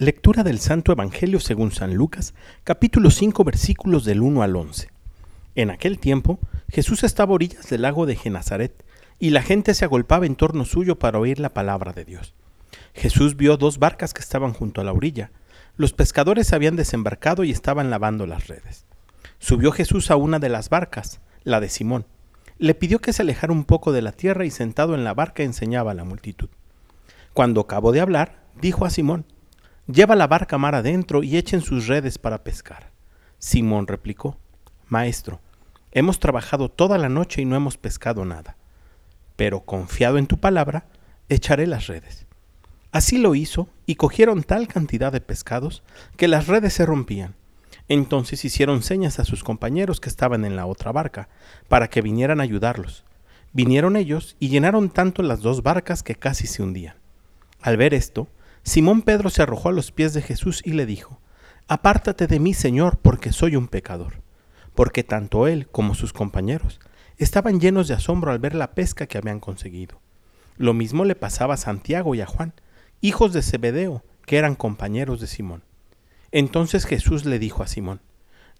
Lectura del Santo Evangelio según San Lucas, capítulo 5, versículos del 1 al 11. En aquel tiempo, Jesús estaba a orillas del lago de Genazaret, y la gente se agolpaba en torno suyo para oír la palabra de Dios. Jesús vio dos barcas que estaban junto a la orilla. Los pescadores habían desembarcado y estaban lavando las redes. Subió Jesús a una de las barcas, la de Simón. Le pidió que se alejara un poco de la tierra y sentado en la barca enseñaba a la multitud. Cuando acabó de hablar, dijo a Simón, Lleva la barca mar adentro y echen sus redes para pescar. Simón replicó, Maestro, hemos trabajado toda la noche y no hemos pescado nada, pero confiado en tu palabra, echaré las redes. Así lo hizo, y cogieron tal cantidad de pescados que las redes se rompían. Entonces hicieron señas a sus compañeros que estaban en la otra barca, para que vinieran a ayudarlos. Vinieron ellos y llenaron tanto las dos barcas que casi se hundían. Al ver esto, Simón Pedro se arrojó a los pies de Jesús y le dijo, Apártate de mí, Señor, porque soy un pecador. Porque tanto él como sus compañeros estaban llenos de asombro al ver la pesca que habían conseguido. Lo mismo le pasaba a Santiago y a Juan, hijos de Zebedeo, que eran compañeros de Simón. Entonces Jesús le dijo a Simón,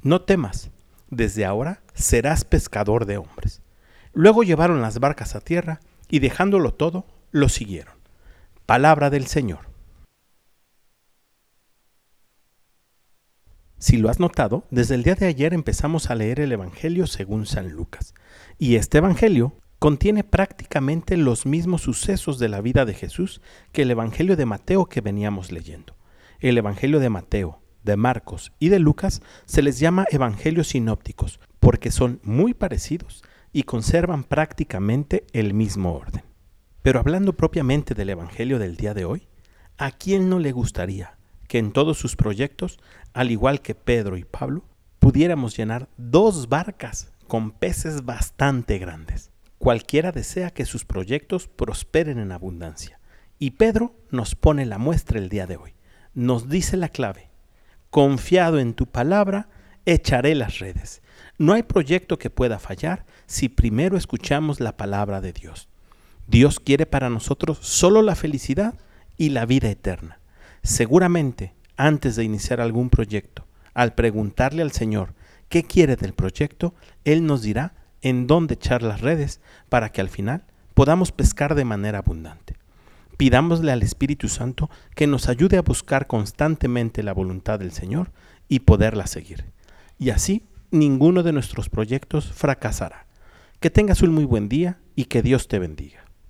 No temas, desde ahora serás pescador de hombres. Luego llevaron las barcas a tierra y dejándolo todo, lo siguieron. Palabra del Señor. Si lo has notado, desde el día de ayer empezamos a leer el Evangelio según San Lucas. Y este Evangelio contiene prácticamente los mismos sucesos de la vida de Jesús que el Evangelio de Mateo que veníamos leyendo. El Evangelio de Mateo, de Marcos y de Lucas se les llama Evangelios sinópticos porque son muy parecidos y conservan prácticamente el mismo orden. Pero hablando propiamente del Evangelio del día de hoy, ¿a quién no le gustaría que en todos sus proyectos, al igual que Pedro y Pablo, pudiéramos llenar dos barcas con peces bastante grandes. Cualquiera desea que sus proyectos prosperen en abundancia. Y Pedro nos pone la muestra el día de hoy. Nos dice la clave. Confiado en tu palabra, echaré las redes. No hay proyecto que pueda fallar si primero escuchamos la palabra de Dios. Dios quiere para nosotros solo la felicidad y la vida eterna. Seguramente, antes de iniciar algún proyecto, al preguntarle al Señor qué quiere del proyecto, Él nos dirá en dónde echar las redes para que al final podamos pescar de manera abundante. Pidámosle al Espíritu Santo que nos ayude a buscar constantemente la voluntad del Señor y poderla seguir. Y así ninguno de nuestros proyectos fracasará. Que tengas un muy buen día y que Dios te bendiga.